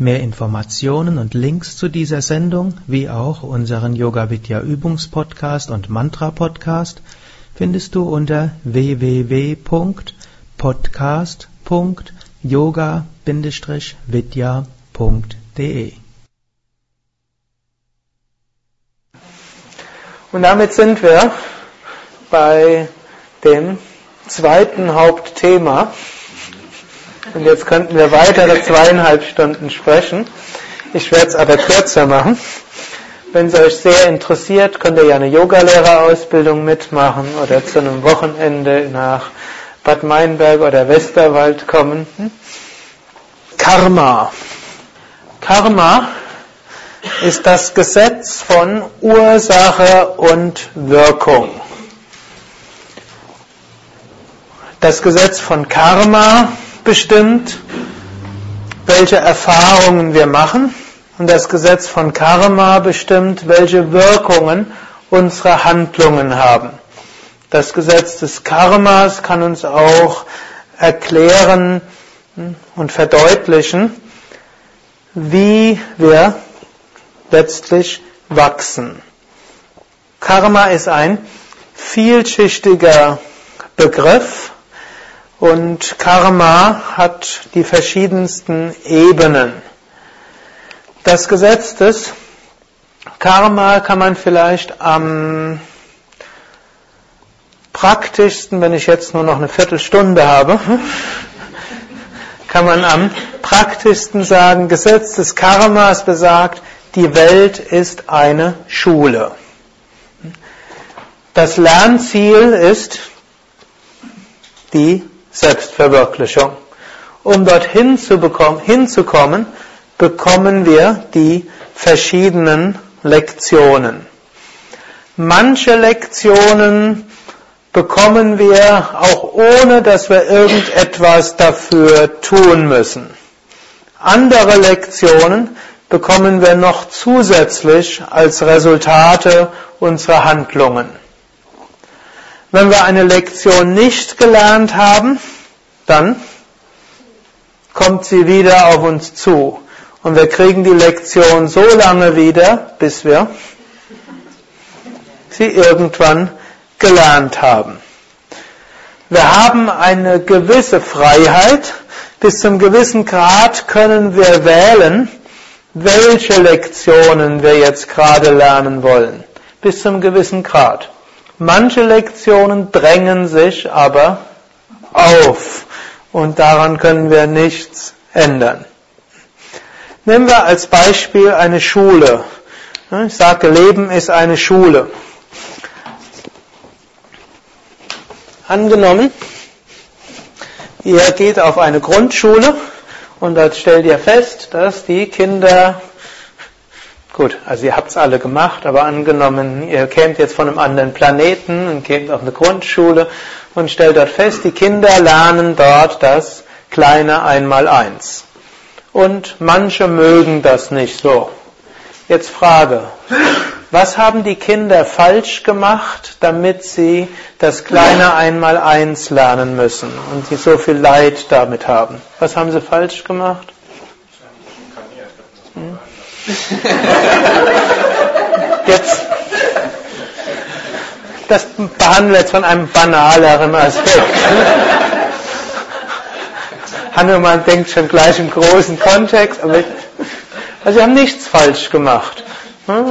Mehr Informationen und Links zu dieser Sendung, wie auch unseren Yoga Vidya Übungspodcast und Mantra Podcast findest du unter www.podcast.yoga-vidya.de. Und damit sind wir bei dem zweiten Hauptthema und jetzt könnten wir weitere zweieinhalb Stunden sprechen. Ich werde es aber kürzer machen. Wenn es euch sehr interessiert, könnt ihr ja eine Yogalehrerausbildung mitmachen oder zu einem Wochenende nach Bad Meinberg oder Westerwald kommen. Karma. Karma ist das Gesetz von Ursache und Wirkung. Das Gesetz von Karma bestimmt, welche Erfahrungen wir machen und das Gesetz von Karma bestimmt, welche Wirkungen unsere Handlungen haben. Das Gesetz des Karmas kann uns auch erklären und verdeutlichen, wie wir letztlich wachsen. Karma ist ein vielschichtiger Begriff, und Karma hat die verschiedensten Ebenen. Das Gesetz des Karma kann man vielleicht am praktischsten, wenn ich jetzt nur noch eine Viertelstunde habe, kann man am praktischsten sagen, Gesetz des Karmas besagt, die Welt ist eine Schule. Das Lernziel ist die Selbstverwirklichung. Um dorthin zu bekommen, hinzukommen, bekommen wir die verschiedenen Lektionen. Manche Lektionen bekommen wir auch ohne, dass wir irgendetwas dafür tun müssen. Andere Lektionen bekommen wir noch zusätzlich als Resultate unserer Handlungen. Wenn wir eine Lektion nicht gelernt haben, dann kommt sie wieder auf uns zu. Und wir kriegen die Lektion so lange wieder, bis wir sie irgendwann gelernt haben. Wir haben eine gewisse Freiheit. Bis zum gewissen Grad können wir wählen, welche Lektionen wir jetzt gerade lernen wollen. Bis zum gewissen Grad. Manche Lektionen drängen sich aber auf und daran können wir nichts ändern. Nehmen wir als Beispiel eine Schule. Ich sage, Leben ist eine Schule. Angenommen, ihr geht auf eine Grundschule und dort stellt ihr fest, dass die Kinder Gut, also ihr habt es alle gemacht, aber angenommen, ihr kämt jetzt von einem anderen Planeten und kämt auf eine Grundschule und stellt dort fest, die Kinder lernen dort das kleine Einmaleins. Und manche mögen das nicht so. Jetzt Frage, was haben die Kinder falsch gemacht, damit sie das kleine Einmaleins lernen müssen und sie so viel Leid damit haben? Was haben sie falsch gemacht? Hm? Jetzt, das behandeln wir jetzt von einem banaleren Aspekt. Hanuman denkt schon gleich im großen Kontext, aber also sie haben nichts falsch gemacht.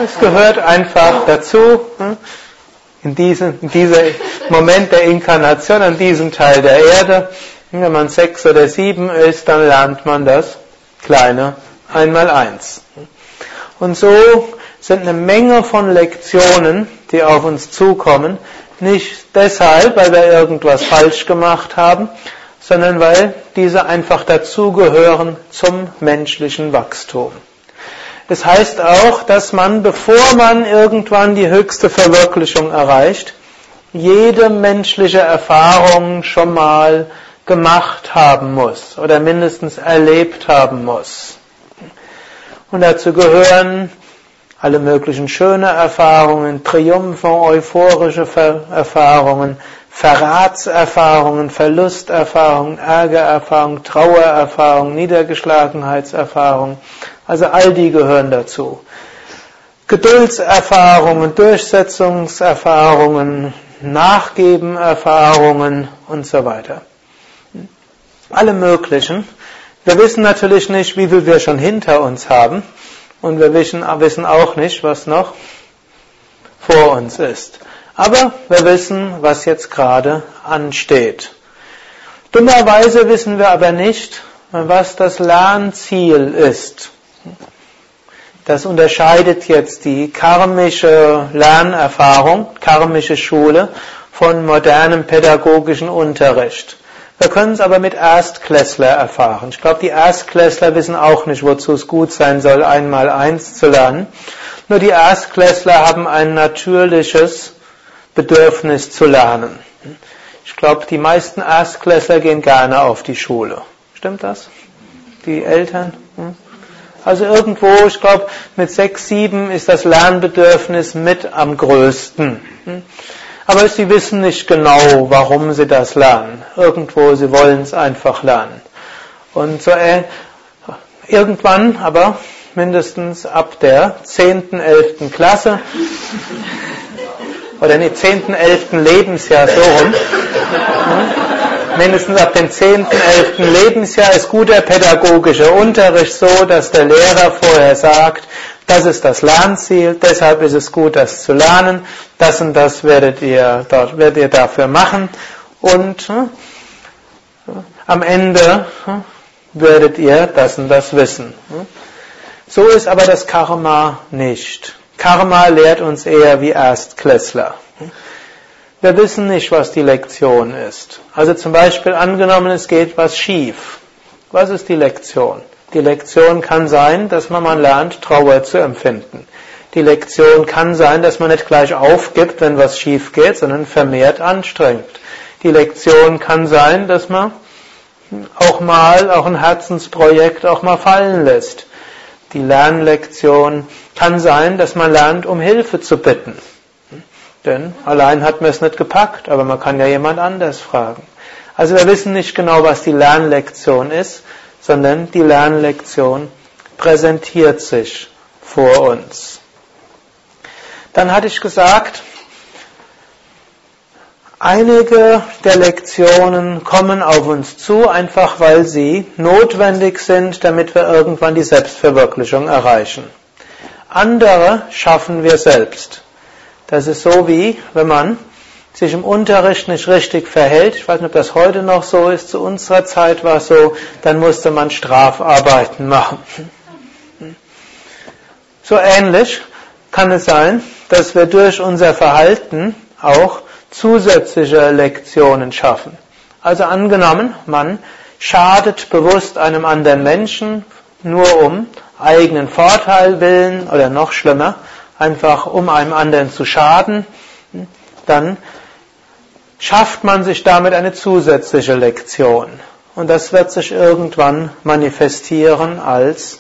Es gehört einfach dazu, in diesem, in diesem Moment der Inkarnation, an diesem Teil der Erde. Wenn man sechs oder sieben ist, dann lernt man das kleine einmal eins. Und so sind eine Menge von Lektionen, die auf uns zukommen, nicht deshalb, weil wir irgendwas falsch gemacht haben, sondern weil diese einfach dazugehören zum menschlichen Wachstum. Es heißt auch, dass man, bevor man irgendwann die höchste Verwirklichung erreicht, jede menschliche Erfahrung schon mal gemacht haben muss oder mindestens erlebt haben muss. Und dazu gehören alle möglichen schöne Erfahrungen, Triumphe, euphorische Erfahrungen, Verratserfahrungen, Verlusterfahrungen, Ärgererfahrungen, Trauererfahrungen, Niedergeschlagenheitserfahrungen. Also all die gehören dazu. Geduldserfahrungen, Durchsetzungserfahrungen, Nachgebenerfahrungen und so weiter. Alle möglichen. Wir wissen natürlich nicht, wie viel wir schon hinter uns haben. Und wir wissen, auch nicht, was noch vor uns ist. Aber wir wissen, was jetzt gerade ansteht. Dummerweise wissen wir aber nicht, was das Lernziel ist. Das unterscheidet jetzt die karmische Lernerfahrung, karmische Schule von modernem pädagogischen Unterricht. Wir können es aber mit Erstklässler erfahren. Ich glaube, die Erstklässler wissen auch nicht, wozu es gut sein soll, einmal eins zu lernen. Nur die Erstklässler haben ein natürliches Bedürfnis zu lernen. Ich glaube, die meisten Erstklässler gehen gerne auf die Schule. Stimmt das? Die Eltern? Hm? Also irgendwo, ich glaube, mit sechs, sieben ist das Lernbedürfnis mit am größten. Hm? Aber sie wissen nicht genau, warum sie das lernen. Irgendwo, sie wollen es einfach lernen. Und so äh, irgendwann, aber mindestens ab der 10., 11. Klasse, oder nee, 10., 11. Lebensjahr, so rum, mindestens ab dem 10., 11. Lebensjahr ist guter pädagogischer Unterricht so, dass der Lehrer vorher sagt, das ist das Lernziel, deshalb ist es gut, das zu lernen. Das und das werdet ihr, dort, werdet ihr dafür machen. Und äh, am Ende äh, werdet ihr das und das wissen. So ist aber das Karma nicht. Karma lehrt uns eher wie Erstklässler. Wir wissen nicht, was die Lektion ist. Also zum Beispiel angenommen, es geht was schief. Was ist die Lektion? Die Lektion kann sein, dass man mal lernt, Trauer zu empfinden. Die Lektion kann sein, dass man nicht gleich aufgibt, wenn was schief geht, sondern vermehrt anstrengt. Die Lektion kann sein, dass man auch mal, auch ein Herzensprojekt auch mal fallen lässt. Die Lernlektion kann sein, dass man lernt, um Hilfe zu bitten. Denn allein hat man es nicht gepackt, aber man kann ja jemand anders fragen. Also wir wissen nicht genau, was die Lernlektion ist, sondern die Lernlektion präsentiert sich vor uns. Dann hatte ich gesagt, einige der Lektionen kommen auf uns zu, einfach weil sie notwendig sind, damit wir irgendwann die Selbstverwirklichung erreichen. Andere schaffen wir selbst. Das ist so wie, wenn man sich im Unterricht nicht richtig verhält, ich weiß nicht, ob das heute noch so ist, zu unserer Zeit war es so, dann musste man Strafarbeiten machen. So ähnlich kann es sein, dass wir durch unser Verhalten auch zusätzliche Lektionen schaffen. Also angenommen, man schadet bewusst einem anderen Menschen nur um eigenen Vorteil willen oder noch schlimmer, einfach um einem anderen zu schaden, dann schafft man sich damit eine zusätzliche Lektion. Und das wird sich irgendwann manifestieren als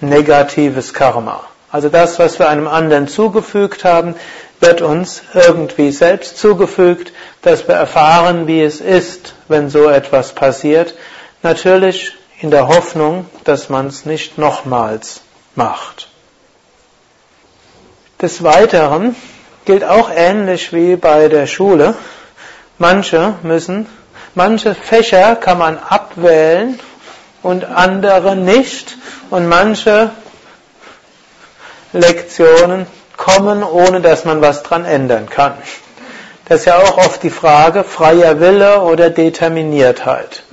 negatives Karma. Also das, was wir einem anderen zugefügt haben, wird uns irgendwie selbst zugefügt, dass wir erfahren, wie es ist, wenn so etwas passiert. Natürlich in der Hoffnung, dass man es nicht nochmals macht. Des Weiteren gilt auch ähnlich wie bei der Schule. Manche müssen, manche Fächer kann man abwählen und andere nicht und manche Lektionen kommen, ohne dass man was dran ändern kann. Das ist ja auch oft die Frage freier Wille oder Determiniertheit.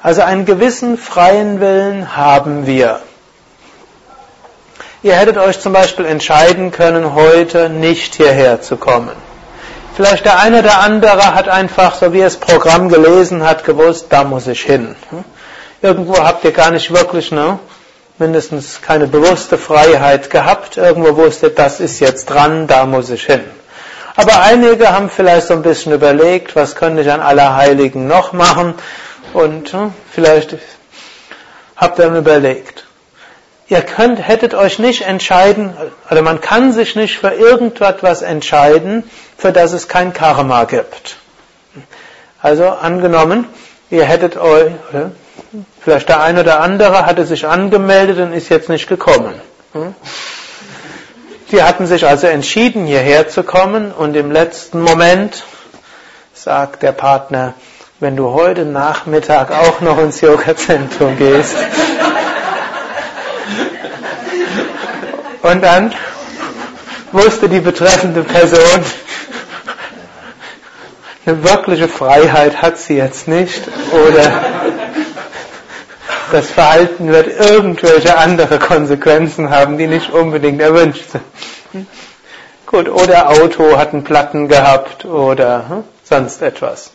Also einen gewissen freien Willen haben wir. Ihr hättet euch zum Beispiel entscheiden können, heute nicht hierher zu kommen. Vielleicht der eine oder andere hat einfach, so wie er das Programm gelesen hat, gewusst, da muss ich hin. Irgendwo habt ihr gar nicht wirklich eine, mindestens keine bewusste Freiheit gehabt, irgendwo wusste, das ist jetzt dran, da muss ich hin. Aber einige haben vielleicht so ein bisschen überlegt, was könnte ich an Allerheiligen noch machen und hm, vielleicht habt ihr dann überlegt. Ihr könnt, hättet euch nicht entscheiden, oder man kann sich nicht für irgendetwas entscheiden, für das es kein Karma gibt. Also angenommen, ihr hättet euch, vielleicht der eine oder andere hatte sich angemeldet und ist jetzt nicht gekommen. Hm? Die hatten sich also entschieden, hierher zu kommen und im letzten Moment sagt der Partner, wenn du heute Nachmittag auch noch ins Yoga-Zentrum gehst. Und dann wusste die betreffende Person, eine wirkliche Freiheit hat sie jetzt nicht oder das Verhalten wird irgendwelche andere Konsequenzen haben, die nicht unbedingt erwünscht sind. Gut, oder Auto hat einen Platten gehabt oder hm, sonst etwas.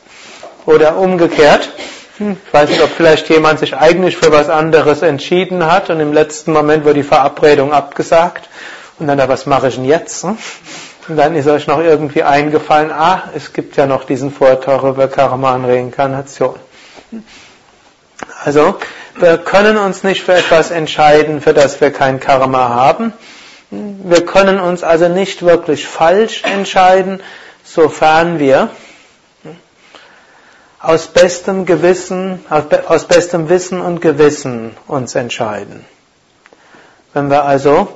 Oder umgekehrt. Ich weiß nicht, ob vielleicht jemand sich eigentlich für was anderes entschieden hat und im letzten Moment wird die Verabredung abgesagt. Und dann, was mache ich denn jetzt? Und dann ist euch noch irgendwie eingefallen, ah, es gibt ja noch diesen Vortrag über Karma und Reinkarnation. Also, wir können uns nicht für etwas entscheiden, für das wir kein Karma haben. Wir können uns also nicht wirklich falsch entscheiden, sofern wir aus bestem Gewissen, aus bestem Wissen und Gewissen uns entscheiden. Wenn wir also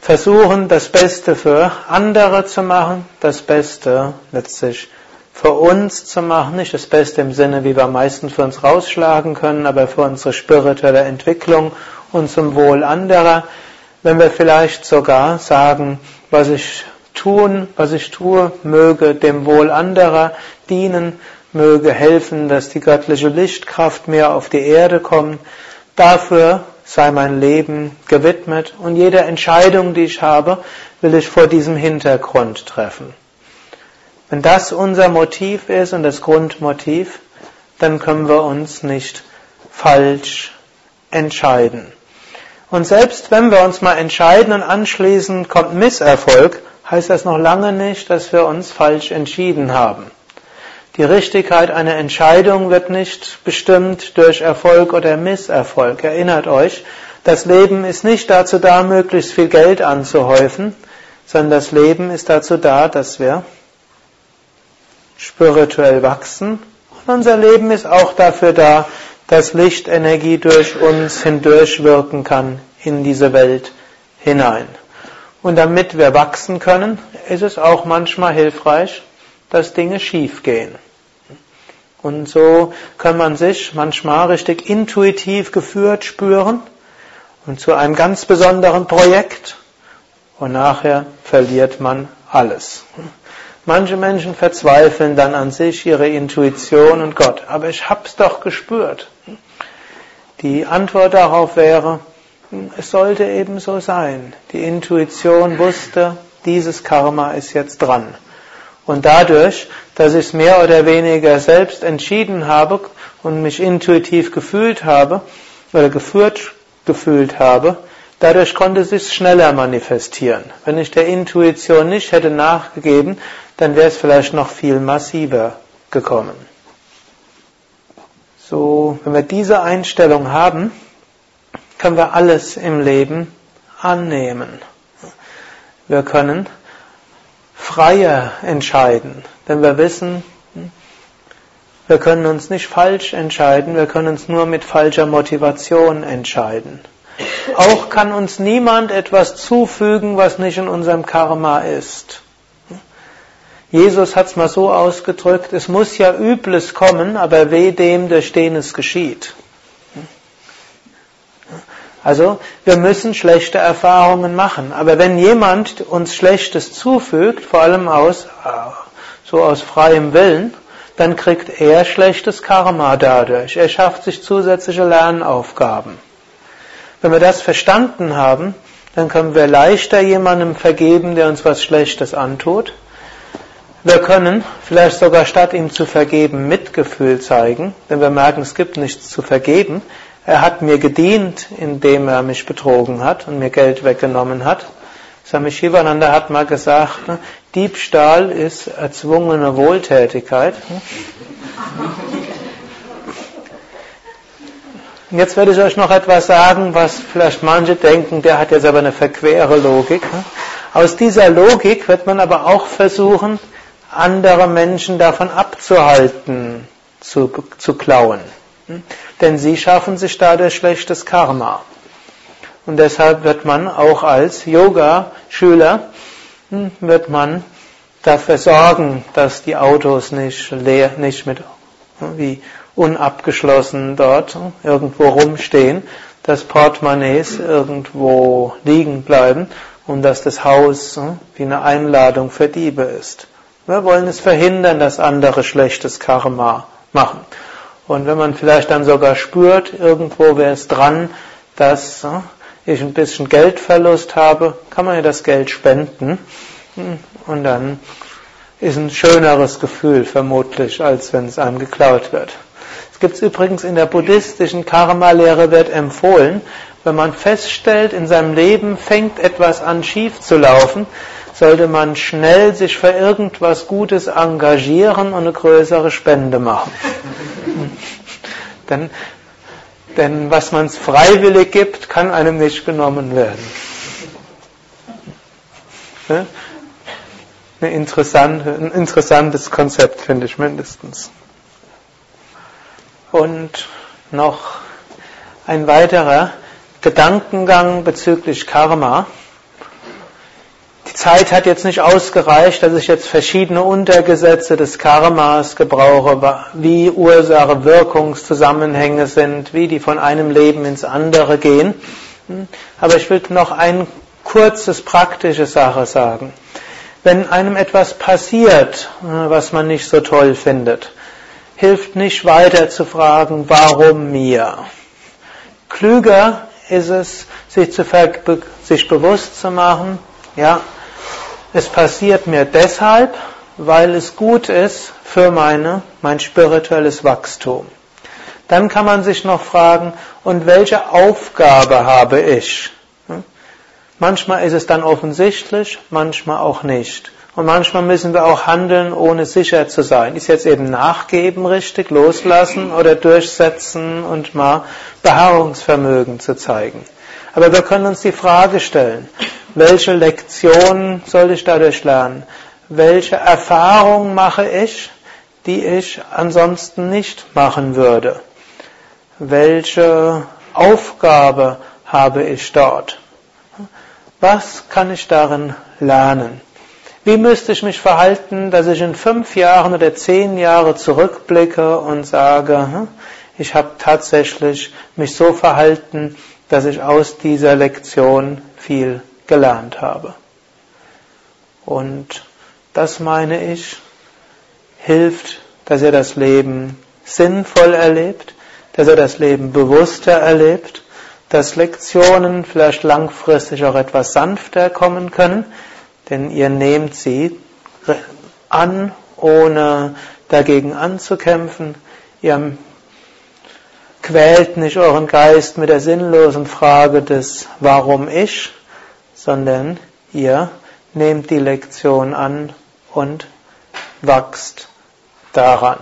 versuchen, das Beste für andere zu machen, das Beste letztlich für uns zu machen, nicht das Beste im Sinne, wie wir am meisten für uns rausschlagen können, aber für unsere spirituelle Entwicklung und zum Wohl anderer. Wenn wir vielleicht sogar sagen, was ich tun, was ich tue, möge dem Wohl anderer dienen, möge helfen, dass die göttliche Lichtkraft mehr auf die Erde kommt. Dafür sei mein Leben gewidmet und jede Entscheidung, die ich habe, will ich vor diesem Hintergrund treffen. Wenn das unser Motiv ist und das Grundmotiv, dann können wir uns nicht falsch entscheiden. Und selbst wenn wir uns mal entscheiden und anschließend kommt Misserfolg, heißt das noch lange nicht, dass wir uns falsch entschieden haben. Die Richtigkeit einer Entscheidung wird nicht bestimmt durch Erfolg oder Misserfolg. Erinnert euch, das Leben ist nicht dazu da, möglichst viel Geld anzuhäufen, sondern das Leben ist dazu da, dass wir spirituell wachsen. Und unser Leben ist auch dafür da, dass Lichtenergie durch uns hindurchwirken kann in diese Welt hinein. Und damit wir wachsen können, ist es auch manchmal hilfreich, dass Dinge schief gehen. Und so kann man sich manchmal richtig intuitiv geführt spüren und zu einem ganz besonderen Projekt und nachher verliert man alles. Manche Menschen verzweifeln dann an sich, ihre Intuition und Gott. Aber ich hab's doch gespürt. Die Antwort darauf wäre, es sollte eben so sein. Die Intuition wusste, dieses Karma ist jetzt dran. Und dadurch, dass ich es mehr oder weniger selbst entschieden habe und mich intuitiv gefühlt habe oder geführt gefühlt habe, dadurch konnte es sich schneller manifestieren. Wenn ich der Intuition nicht hätte nachgegeben, dann wäre es vielleicht noch viel massiver gekommen. So, wenn wir diese Einstellung haben, können wir alles im Leben annehmen. Wir können freier entscheiden, denn wir wissen, wir können uns nicht falsch entscheiden, wir können uns nur mit falscher Motivation entscheiden. Auch kann uns niemand etwas zufügen, was nicht in unserem Karma ist. Jesus hat es mal so ausgedrückt, es muss ja Übles kommen, aber weh dem, durch den es geschieht. Also wir müssen schlechte Erfahrungen machen. Aber wenn jemand uns Schlechtes zufügt, vor allem aus so aus freiem Willen, dann kriegt er schlechtes Karma dadurch. Er schafft sich zusätzliche Lernaufgaben. Wenn wir das verstanden haben, dann können wir leichter jemandem vergeben, der uns was Schlechtes antut. Wir können vielleicht sogar statt ihm zu vergeben Mitgefühl zeigen, denn wir merken, es gibt nichts zu vergeben, er hat mir gedient, indem er mich betrogen hat und mir Geld weggenommen hat. Swami Shivananda hat mal gesagt, ne, Diebstahl ist erzwungene Wohltätigkeit. Jetzt werde ich euch noch etwas sagen, was vielleicht manche denken, der hat jetzt aber eine verquere Logik. Ne? Aus dieser Logik wird man aber auch versuchen, andere Menschen davon abzuhalten, zu, zu klauen. Hm? Denn sie schaffen sich dadurch schlechtes Karma. Und deshalb wird man auch als Yoga-Schüler, hm, wird man dafür sorgen, dass die Autos nicht leer, nicht mit hm, wie unabgeschlossen dort irgendwo rumstehen, dass Portemonnaies irgendwo liegen bleiben und dass das Haus wie eine Einladung für Diebe ist. Wir wollen es verhindern, dass andere schlechtes Karma machen. Und wenn man vielleicht dann sogar spürt, irgendwo wäre es dran, dass äh, ich ein bisschen Geldverlust habe, kann man ja das Geld spenden. Hm, und dann ist ein schöneres Gefühl vermutlich, als wenn es einem geklaut wird. Es gibt übrigens in der buddhistischen Karma-Lehre wird empfohlen, wenn man feststellt, in seinem Leben fängt etwas an schief zu laufen, sollte man schnell sich für irgendwas Gutes engagieren und eine größere Spende machen. denn, denn was man freiwillig gibt, kann einem nicht genommen werden. Ne? Eine interessante, ein interessantes Konzept, finde ich mindestens. Und noch ein weiterer Gedankengang bezüglich Karma. Zeit hat jetzt nicht ausgereicht, dass ich jetzt verschiedene Untergesetze des Karmas gebrauche, wie Ursache-Wirkungszusammenhänge sind, wie die von einem Leben ins andere gehen. Aber ich will noch eine kurzes praktische Sache sagen. Wenn einem etwas passiert, was man nicht so toll findet, hilft nicht weiter zu fragen, warum mir? Klüger ist es, sich, zu, sich bewusst zu machen, ja, es passiert mir deshalb, weil es gut ist für meine, mein spirituelles Wachstum. Dann kann man sich noch fragen, und welche Aufgabe habe ich? Hm? Manchmal ist es dann offensichtlich, manchmal auch nicht. Und manchmal müssen wir auch handeln, ohne sicher zu sein. Ist jetzt eben nachgeben richtig, loslassen oder durchsetzen und mal Beharrungsvermögen zu zeigen. Aber wir können uns die Frage stellen, welche Lektion soll ich dadurch lernen? Welche Erfahrung mache ich, die ich ansonsten nicht machen würde? Welche Aufgabe habe ich dort? Was kann ich darin lernen? Wie müsste ich mich verhalten, dass ich in fünf Jahren oder zehn Jahre zurückblicke und sage, hm, ich habe tatsächlich mich so verhalten, dass ich aus dieser Lektion viel gelernt habe. Und das meine ich, hilft, dass er das Leben sinnvoll erlebt, dass er das Leben bewusster erlebt, dass Lektionen vielleicht langfristig auch etwas sanfter kommen können, denn ihr nehmt sie an, ohne dagegen anzukämpfen. Ihr quält nicht euren Geist mit der sinnlosen Frage des Warum ich, sondern ihr nehmt die Lektion an und wachst daran.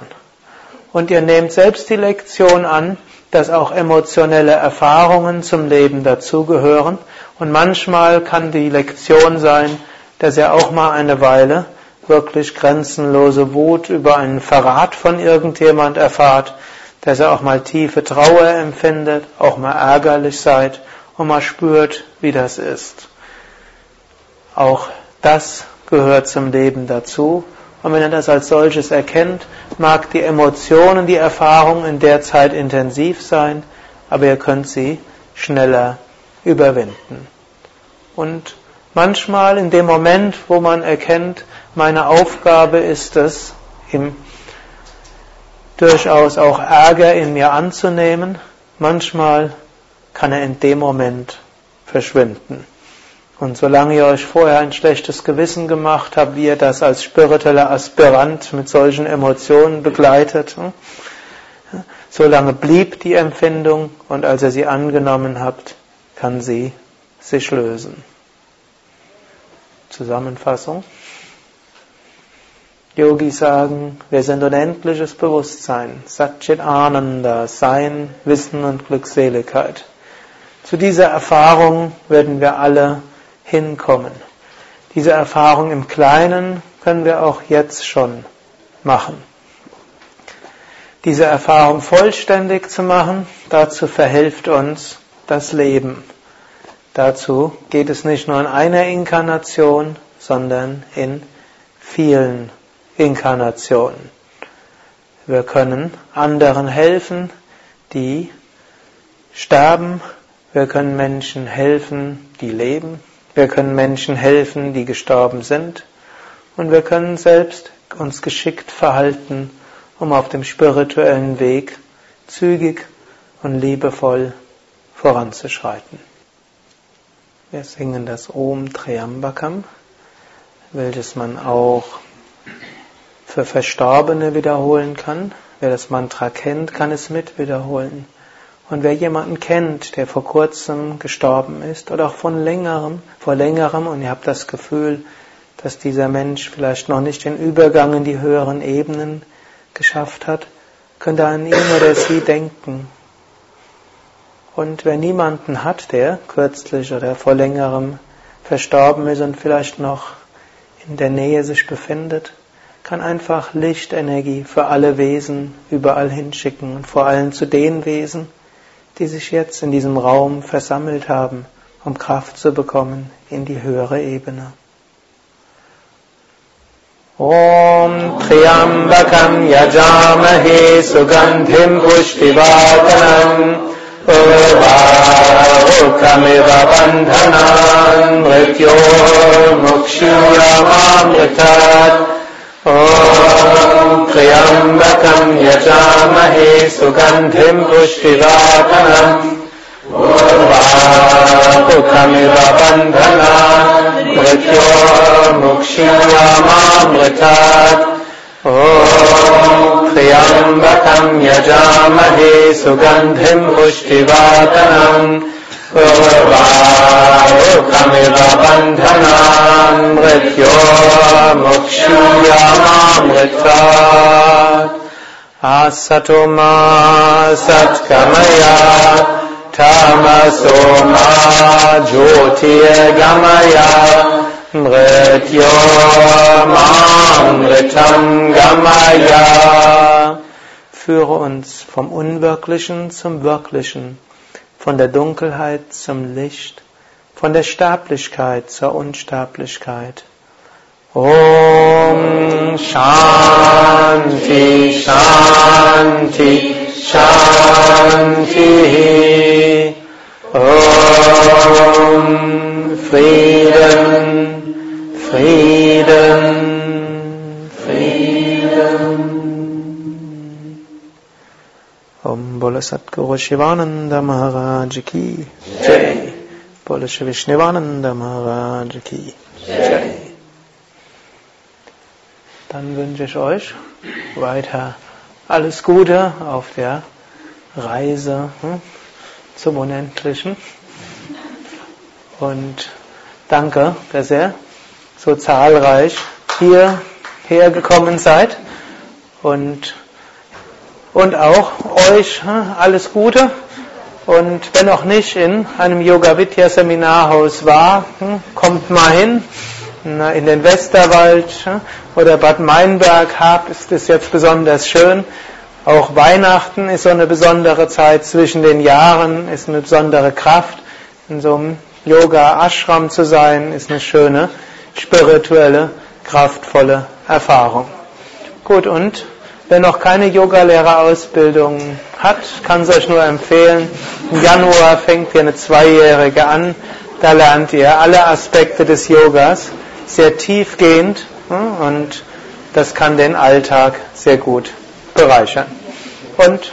Und ihr nehmt selbst die Lektion an, dass auch emotionelle Erfahrungen zum Leben dazugehören. Und manchmal kann die Lektion sein, dass ihr auch mal eine Weile wirklich grenzenlose Wut über einen Verrat von irgendjemand erfahrt, dass ihr auch mal tiefe Trauer empfindet, auch mal ärgerlich seid und mal spürt, wie das ist. Auch das gehört zum Leben dazu. Und wenn er das als solches erkennt, mag die Emotionen, die Erfahrung in der Zeit intensiv sein, aber ihr könnt sie schneller überwinden. Und manchmal in dem Moment, wo man erkennt, meine Aufgabe ist es, im durchaus auch Ärger in mir anzunehmen, manchmal kann er in dem Moment verschwinden. Und solange ihr euch vorher ein schlechtes Gewissen gemacht habt, wie ihr das als spiritueller Aspirant mit solchen Emotionen begleitet, hm, Solange blieb die Empfindung und als ihr sie angenommen habt, kann sie sich lösen. Zusammenfassung. Yogis sagen, wir sind unendliches Bewusstsein, Satchit Ananda, Sein, Wissen und Glückseligkeit. Zu dieser Erfahrung werden wir alle hinkommen. Diese Erfahrung im Kleinen können wir auch jetzt schon machen. Diese Erfahrung vollständig zu machen, dazu verhilft uns das Leben. Dazu geht es nicht nur in einer Inkarnation, sondern in vielen Inkarnationen. Wir können anderen helfen, die sterben. Wir können Menschen helfen, die leben. Wir können Menschen helfen, die gestorben sind. Und wir können selbst uns geschickt verhalten, um auf dem spirituellen Weg zügig und liebevoll voranzuschreiten. Wir singen das Om Triambakam, welches man auch für Verstorbene wiederholen kann. Wer das Mantra kennt, kann es mit wiederholen. Und wer jemanden kennt, der vor kurzem gestorben ist oder auch von längerem, vor längerem und ihr habt das Gefühl, dass dieser Mensch vielleicht noch nicht den Übergang in die höheren Ebenen geschafft hat, könnt ihr an ihn oder sie denken. Und wer niemanden hat, der kürzlich oder vor längerem verstorben ist und vielleicht noch in der Nähe sich befindet, kann einfach Lichtenergie für alle Wesen überall hinschicken und vor allem zu den Wesen, die sich jetzt in diesem Raum versammelt haben, um Kraft zu bekommen in die höhere Ebene. ॐ त्र्यम्बकम् यजामहे सुगन्धिम् पुष्टिवादनम् उर्वारुकमिव बन्धनान् मृत्योर्मुक्षीयमामृतात् ॐ त्र्यम्बकम् यजामहे सुगन्धिम् पुष्टिवातनम् पूर्वाकुखमिव बन्धना मृत्यो मुक्ष्यामामृतात् ॐ त्र्यम्बकम् यजामहे सुगन्धिम् पुष्टिवातनम् पूर्वा बन्धनान् मृत्योर्मुक्षीयमामृतात् आसतो मा सत्कमया तमसो मा ज्योतिर्गमया Mrityomamritam Gamaya. Führe uns vom Unwirklichen zum Wirklichen, von der Dunkelheit zum Licht, von der Sterblichkeit zur Unsterblichkeit. Om Shanti Shanti Shanti Om Frieden Frieden, Frieden. Om Bola Satguru Shivananda Maharaj Ki Jai. Bola Vishnivananda Maharaj Ki Jai. Dann wünsche ich euch weiter alles Gute auf der Reise hm, zum Unendlichen. Und danke, dass ihr so zahlreich hierher gekommen seid und, und auch euch alles Gute. Und wenn noch nicht in einem Yoga Vidya Seminarhaus war, hm, kommt mal hin. In den Westerwald hm, oder Bad Meinberg habt, ist es jetzt besonders schön. Auch Weihnachten ist so eine besondere Zeit zwischen den Jahren, ist eine besondere Kraft. In so einem Yoga Ashram zu sein, ist eine schöne spirituelle, kraftvolle Erfahrung. Gut, und wer noch keine Yogalehrerausbildung hat, kann es euch nur empfehlen. Im Januar fängt hier eine Zweijährige an. Da lernt ihr alle Aspekte des Yogas sehr tiefgehend und das kann den Alltag sehr gut bereichern. Und